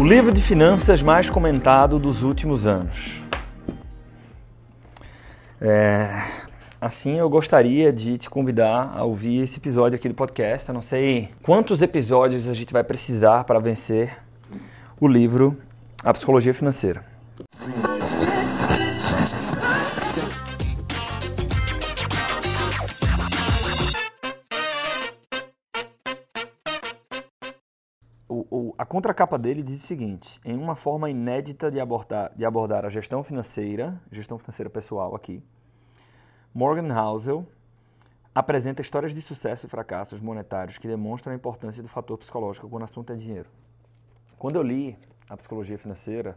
O livro de finanças mais comentado dos últimos anos. É, assim, eu gostaria de te convidar a ouvir esse episódio aqui do podcast. Eu não sei quantos episódios a gente vai precisar para vencer o livro A Psicologia Financeira. A contracapa dele diz o seguinte: em uma forma inédita de abordar, de abordar a gestão financeira, gestão financeira pessoal aqui, Morgan Housel apresenta histórias de sucesso e fracassos monetários que demonstram a importância do fator psicológico quando o assunto é dinheiro. Quando eu li a psicologia financeira,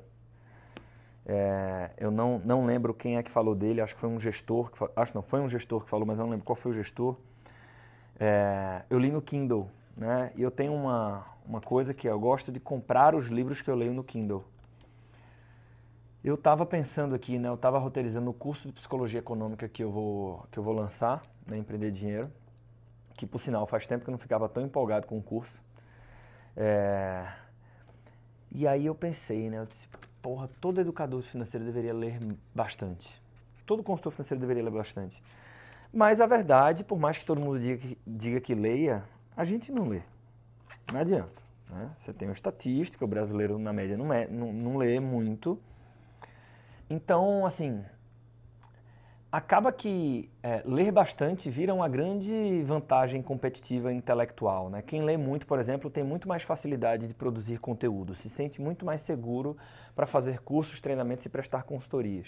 é, eu não, não lembro quem é que falou dele, acho que foi um gestor, que, acho não, foi um gestor que falou, mas eu não lembro qual foi o gestor. É, eu li no Kindle, né? E eu tenho uma, uma coisa que eu gosto de comprar os livros que eu leio no Kindle. Eu estava pensando aqui, né? Eu estava roteirizando o curso de psicologia econômica que eu vou que eu vou lançar, né? Empreender dinheiro, que por sinal faz tempo que eu não ficava tão empolgado com o curso. É... E aí eu pensei, né? Eu disse, porra, todo educador financeiro deveria ler bastante. Todo consultor financeiro deveria ler bastante. Mas a verdade, por mais que todo mundo diga que, diga que leia, a gente não lê. Não adianta. Né? Você tem uma estatística, o brasileiro na média não, é, não, não lê muito. Então, assim, acaba que é, ler bastante vira uma grande vantagem competitiva intelectual. Né? Quem lê muito, por exemplo, tem muito mais facilidade de produzir conteúdo, se sente muito mais seguro para fazer cursos, treinamentos e prestar consultorias.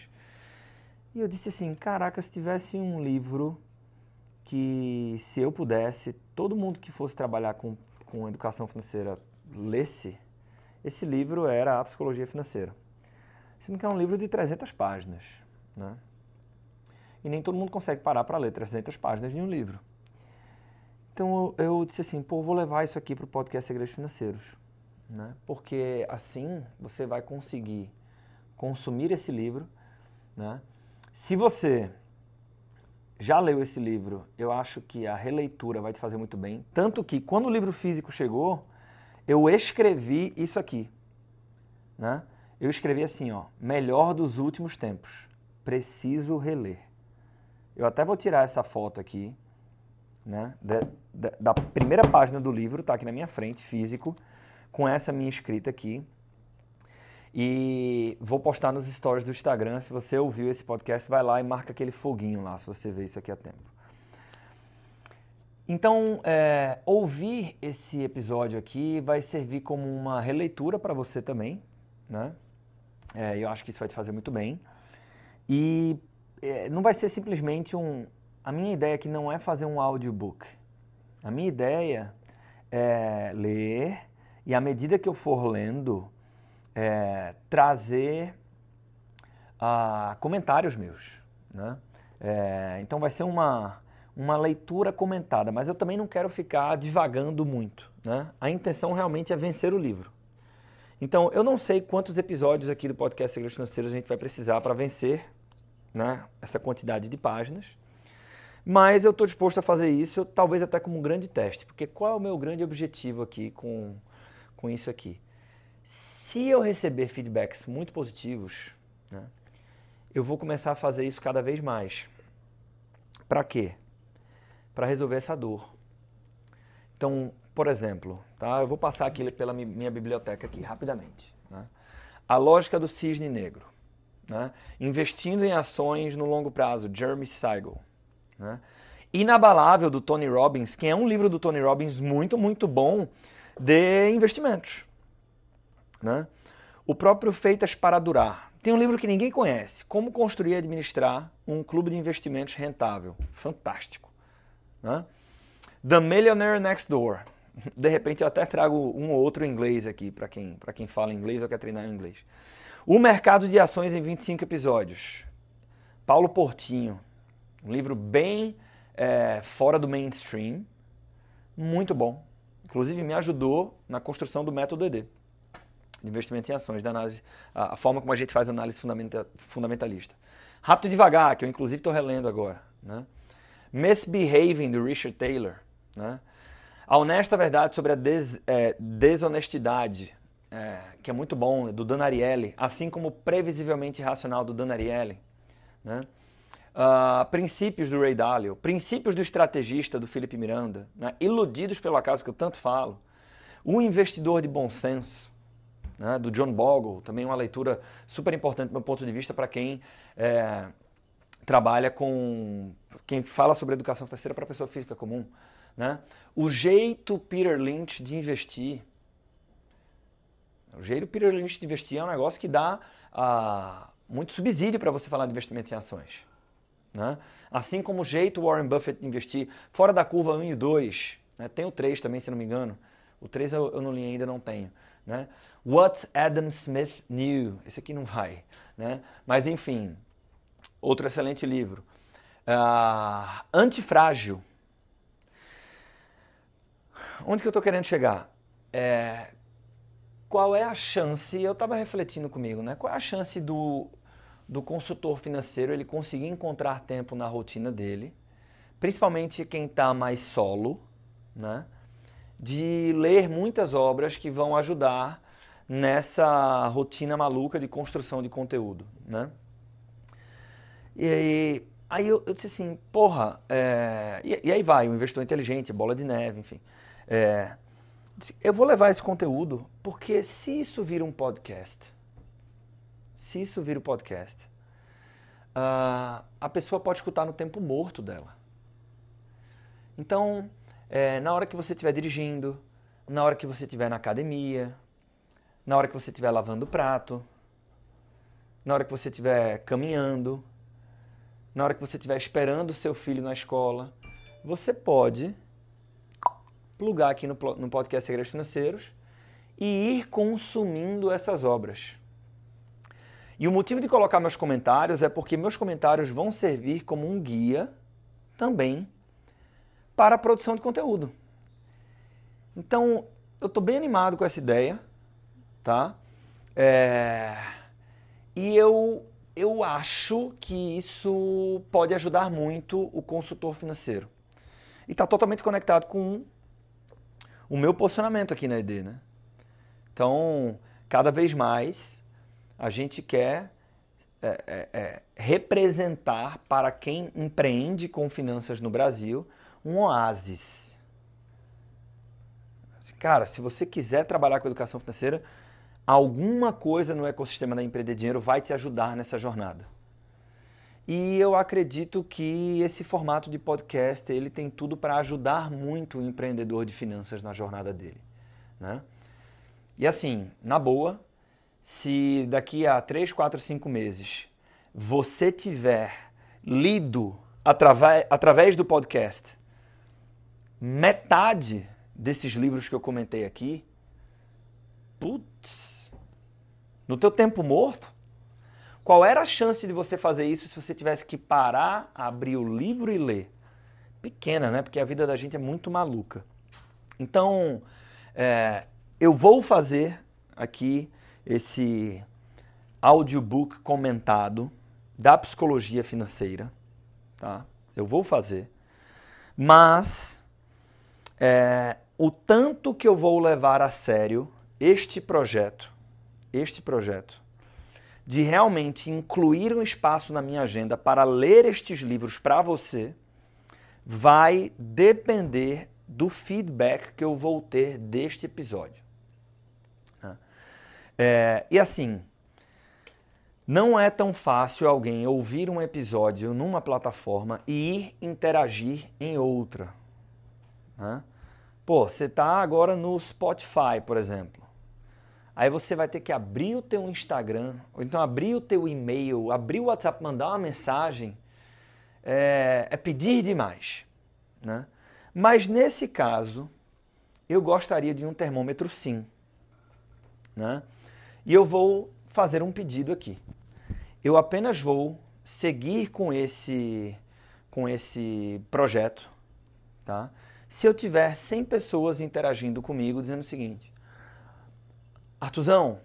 E eu disse assim, caraca, se tivesse um livro que se eu pudesse, todo mundo que fosse trabalhar com, com educação financeira lesse, esse livro era A Psicologia Financeira. Sendo que é um livro de 300 páginas, né? E nem todo mundo consegue parar para ler 300 páginas de um livro. Então eu, eu disse assim, pô, vou levar isso aqui para o podcast Segredos Financeiros. Né? Porque assim você vai conseguir consumir esse livro. Né? Se você já leu esse livro, eu acho que a releitura vai te fazer muito bem. Tanto que, quando o livro físico chegou, eu escrevi isso aqui. Né? Eu escrevi assim, ó, melhor dos últimos tempos. Preciso reler. Eu até vou tirar essa foto aqui, né, da, da, da primeira página do livro, tá aqui na minha frente, físico, com essa minha escrita aqui. E vou postar nos stories do Instagram. Se você ouviu esse podcast, vai lá e marca aquele foguinho lá, se você vê isso aqui a tempo. Então, é, ouvir esse episódio aqui vai servir como uma releitura para você também, né? É, eu acho que isso vai te fazer muito bem. E é, não vai ser simplesmente um. A minha ideia aqui não é fazer um audiobook. A minha ideia é ler e à medida que eu for lendo, é, trazer ah, comentários meus. Né? É, então vai ser uma, uma leitura comentada, mas eu também não quero ficar divagando muito. Né? A intenção realmente é vencer o livro. Então eu não sei quantos episódios aqui do podcast Segredos Financeiros a gente vai precisar para vencer né, essa quantidade de páginas. Mas eu estou disposto a fazer isso, talvez até como um grande teste. Porque qual é o meu grande objetivo aqui com, com isso aqui? Se eu receber feedbacks muito positivos, né, eu vou começar a fazer isso cada vez mais. Para quê? Para resolver essa dor. Então, por exemplo, tá? eu vou passar aqui pela minha biblioteca aqui rapidamente. Né? A lógica do cisne negro. Né? Investindo em ações no longo prazo, Jeremy Siegel. Né? Inabalável do Tony Robbins, que é um livro do Tony Robbins muito, muito bom de investimentos. Né? O próprio Feitas para Durar. Tem um livro que ninguém conhece, Como Construir e Administrar um Clube de Investimentos Rentável. Fantástico. Né? The Millionaire Next Door. De repente eu até trago um ou outro inglês aqui, para quem, quem fala inglês ou quer treinar em inglês. O Mercado de Ações em 25 episódios. Paulo Portinho. Um livro bem é, fora do mainstream. Muito bom. Inclusive me ajudou na construção do método ED de investimento em ações, da análise, a, a forma como a gente faz análise fundamenta, fundamentalista. Rápido e devagar, que eu inclusive estou relendo agora. Né? Misbehaving, do Richard Taylor. Né? A honesta verdade sobre a des, é, desonestidade, é, que é muito bom, do Dan Ariely, assim como Previsivelmente Racional, do Dan Ariely. Né? Uh, princípios do Ray Dalio, Princípios do Estrategista, do Felipe Miranda, né? Iludidos pelo Acaso, que eu tanto falo, O Investidor de Bom Senso, né? do John Bogle, também uma leitura super importante do meu ponto de vista para quem é, trabalha com, quem fala sobre educação financeira para a pessoa física comum. Né? O jeito Peter Lynch de investir, o jeito Peter Lynch de investir é um negócio que dá ah, muito subsídio para você falar de investimentos em ações. Né? Assim como o jeito Warren Buffett de investir fora da curva 1 e 2. Né? Tem o 3 também, se não me engano. O 3 eu, eu não li ainda, não tenho. Né? What Adam Smith Knew. Esse aqui não vai. Né? Mas enfim, outro excelente livro. Uh, Antifrágil. Onde que eu estou querendo chegar? É, qual é a chance, eu estava refletindo comigo, né? Qual é a chance do, do consultor financeiro ele conseguir encontrar tempo na rotina dele, principalmente quem está mais solo, né? De ler muitas obras que vão ajudar nessa rotina maluca de construção de conteúdo, né? E aí, aí eu, eu disse assim, porra, é, e, e, aí vai, o investidor inteligente, bola de neve, enfim. É, eu vou levar esse conteúdo porque se isso vira um podcast, se isso vira um podcast, uh, a pessoa pode escutar no tempo morto dela. Então, é, na hora que você estiver dirigindo, na hora que você estiver na academia, na hora que você estiver lavando o prato, na hora que você estiver caminhando, na hora que você estiver esperando o seu filho na escola, você pode plugar aqui no, no podcast Segredos Financeiros e ir consumindo essas obras. E o motivo de colocar meus comentários é porque meus comentários vão servir como um guia também para a produção de conteúdo. Então, eu estou bem animado com essa ideia, tá? É... E eu, eu acho que isso pode ajudar muito o consultor financeiro. E está totalmente conectado com o meu posicionamento aqui na ED, né? Então, cada vez mais a gente quer é, é, é, representar para quem empreende com finanças no Brasil um oásis. Cara, se você quiser trabalhar com educação financeira, alguma coisa no ecossistema da Empreender Dinheiro vai te ajudar nessa jornada. E eu acredito que esse formato de podcast ele tem tudo para ajudar muito o empreendedor de finanças na jornada dele. Né? E assim, na boa, se daqui a 3, 4, 5 meses você tiver lido através, através do podcast metade desses livros que eu comentei aqui, putz, no teu tempo morto, qual era a chance de você fazer isso se você tivesse que parar, abrir o livro e ler? Pequena, né? Porque a vida da gente é muito maluca. Então, é, eu vou fazer aqui esse audiobook comentado da psicologia financeira, tá? Eu vou fazer, mas é, o tanto que eu vou levar a sério este projeto, este projeto, de realmente incluir um espaço na minha agenda para ler estes livros para você, vai depender do feedback que eu vou ter deste episódio. Né? É, e assim, não é tão fácil alguém ouvir um episódio numa plataforma e ir interagir em outra. Né? Pô, você está agora no Spotify, por exemplo. Aí você vai ter que abrir o teu Instagram, ou então abrir o teu e-mail, abrir o WhatsApp, mandar uma mensagem. É, é pedir demais. Né? Mas nesse caso, eu gostaria de um termômetro sim. Né? E eu vou fazer um pedido aqui. Eu apenas vou seguir com esse, com esse projeto, tá? Se eu tiver 100 pessoas interagindo comigo dizendo o seguinte: Artuzão,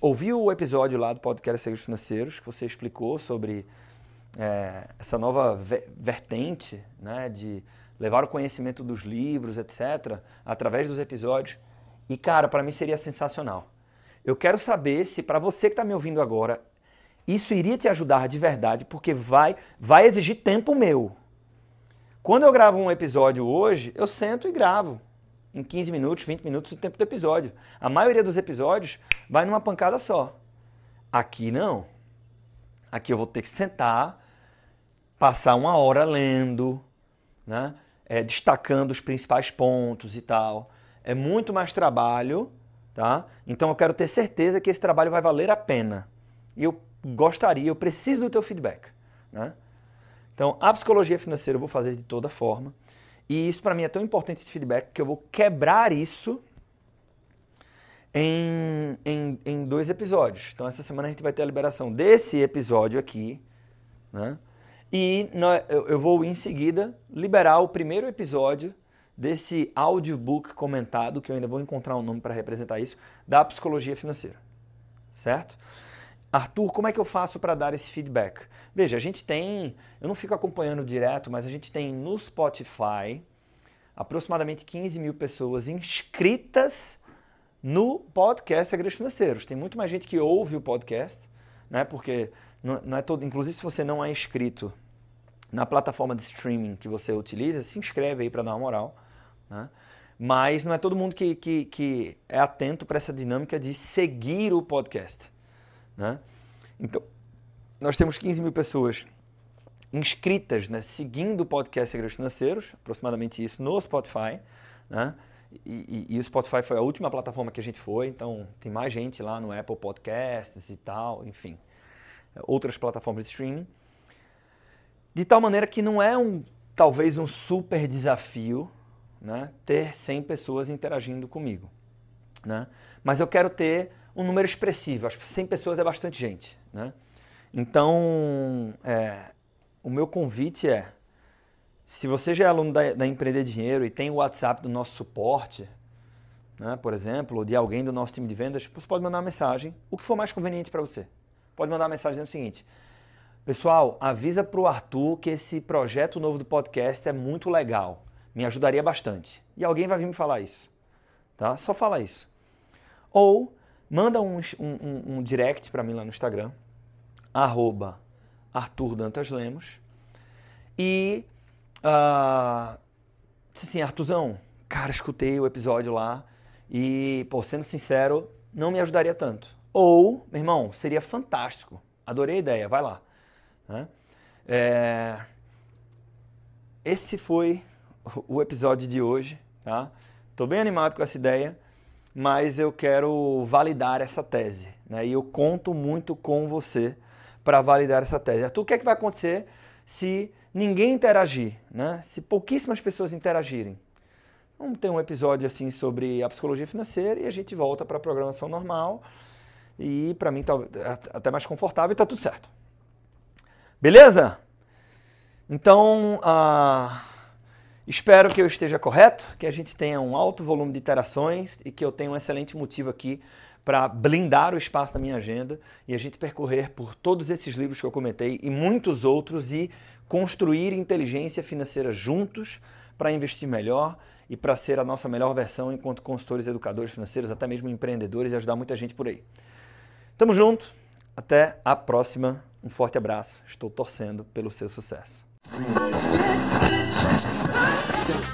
ouviu o episódio lá do podcast Segredos Financeiros que você explicou sobre é, essa nova vertente né, de levar o conhecimento dos livros, etc., através dos episódios. E cara, para mim seria sensacional. Eu quero saber se para você que está me ouvindo agora, isso iria te ajudar de verdade, porque vai, vai exigir tempo meu. Quando eu gravo um episódio hoje, eu sento e gravo. Em 15 minutos, 20 minutos o tempo do episódio. A maioria dos episódios vai numa pancada só. Aqui não. Aqui eu vou ter que sentar, passar uma hora lendo, né? É, destacando os principais pontos e tal. É muito mais trabalho, tá? Então eu quero ter certeza que esse trabalho vai valer a pena. E eu gostaria, eu preciso do teu feedback, né? Então, a psicologia financeira eu vou fazer de toda forma. E isso para mim é tão importante esse feedback que eu vou quebrar isso em, em, em, dois episódios. Então, essa semana a gente vai ter a liberação desse episódio aqui, né? E eu vou em seguida liberar o primeiro episódio desse audiobook comentado, que eu ainda vou encontrar um nome para representar isso, da psicologia financeira. Certo? Arthur, como é que eu faço para dar esse feedback? Veja, a gente tem, eu não fico acompanhando direto, mas a gente tem no Spotify aproximadamente 15 mil pessoas inscritas no podcast Segredos Financeiros. Tem muito mais gente que ouve o podcast, né? Porque não, não é todo, inclusive se você não é inscrito na plataforma de streaming que você utiliza, se inscreve aí para dar uma moral. Né? Mas não é todo mundo que, que, que é atento para essa dinâmica de seguir o podcast. Né? Então, nós temos 15 mil pessoas inscritas, né, seguindo o podcast Segredos Financeiros, aproximadamente isso, no Spotify. Né? E, e, e, o Spotify foi a última plataforma que a gente foi, então tem mais gente lá no Apple Podcasts e tal, enfim, outras plataformas de streaming. De tal maneira que não é um talvez um super desafio né, ter 100 pessoas interagindo comigo. Né? Mas eu quero ter um número expressivo, acho que 100 pessoas é bastante gente. Né? Então, é, o meu convite é, se você já é aluno da, da Empreender Dinheiro e tem o WhatsApp do nosso suporte, né, por exemplo, ou de alguém do nosso time de vendas, você pode mandar uma mensagem, o que for mais conveniente para você. Pode mandar uma mensagem dizendo o seguinte, Pessoal, avisa para o Arthur que esse projeto novo do podcast é muito legal. Me ajudaria bastante. E alguém vai vir me falar isso. Tá? Só fala isso. Ou manda um, um, um direct para mim lá no Instagram, arroba Arthur Dantas Lemos. E uh, assim, Artuzão, cara, escutei o episódio lá e, pô, sendo sincero, não me ajudaria tanto. Ou, meu irmão, seria fantástico. Adorei a ideia, vai lá. Né? É... Esse foi o episódio de hoje. Tá? bem animado com essa ideia, mas eu quero validar essa tese. Né? E eu conto muito com você para validar essa tese. Arthur, o que, é que vai acontecer se ninguém interagir? Né? Se pouquíssimas pessoas interagirem? Vamos ter um episódio assim sobre a psicologia financeira e a gente volta para a programação normal. E para mim tá até mais confortável e está tudo certo. Beleza? Então, ah, espero que eu esteja correto, que a gente tenha um alto volume de interações e que eu tenha um excelente motivo aqui para blindar o espaço da minha agenda e a gente percorrer por todos esses livros que eu comentei e muitos outros e construir inteligência financeira juntos para investir melhor e para ser a nossa melhor versão enquanto consultores, educadores financeiros, até mesmo empreendedores e ajudar muita gente por aí. Tamo junto, até a próxima um forte abraço, estou torcendo pelo seu sucesso. Thank you.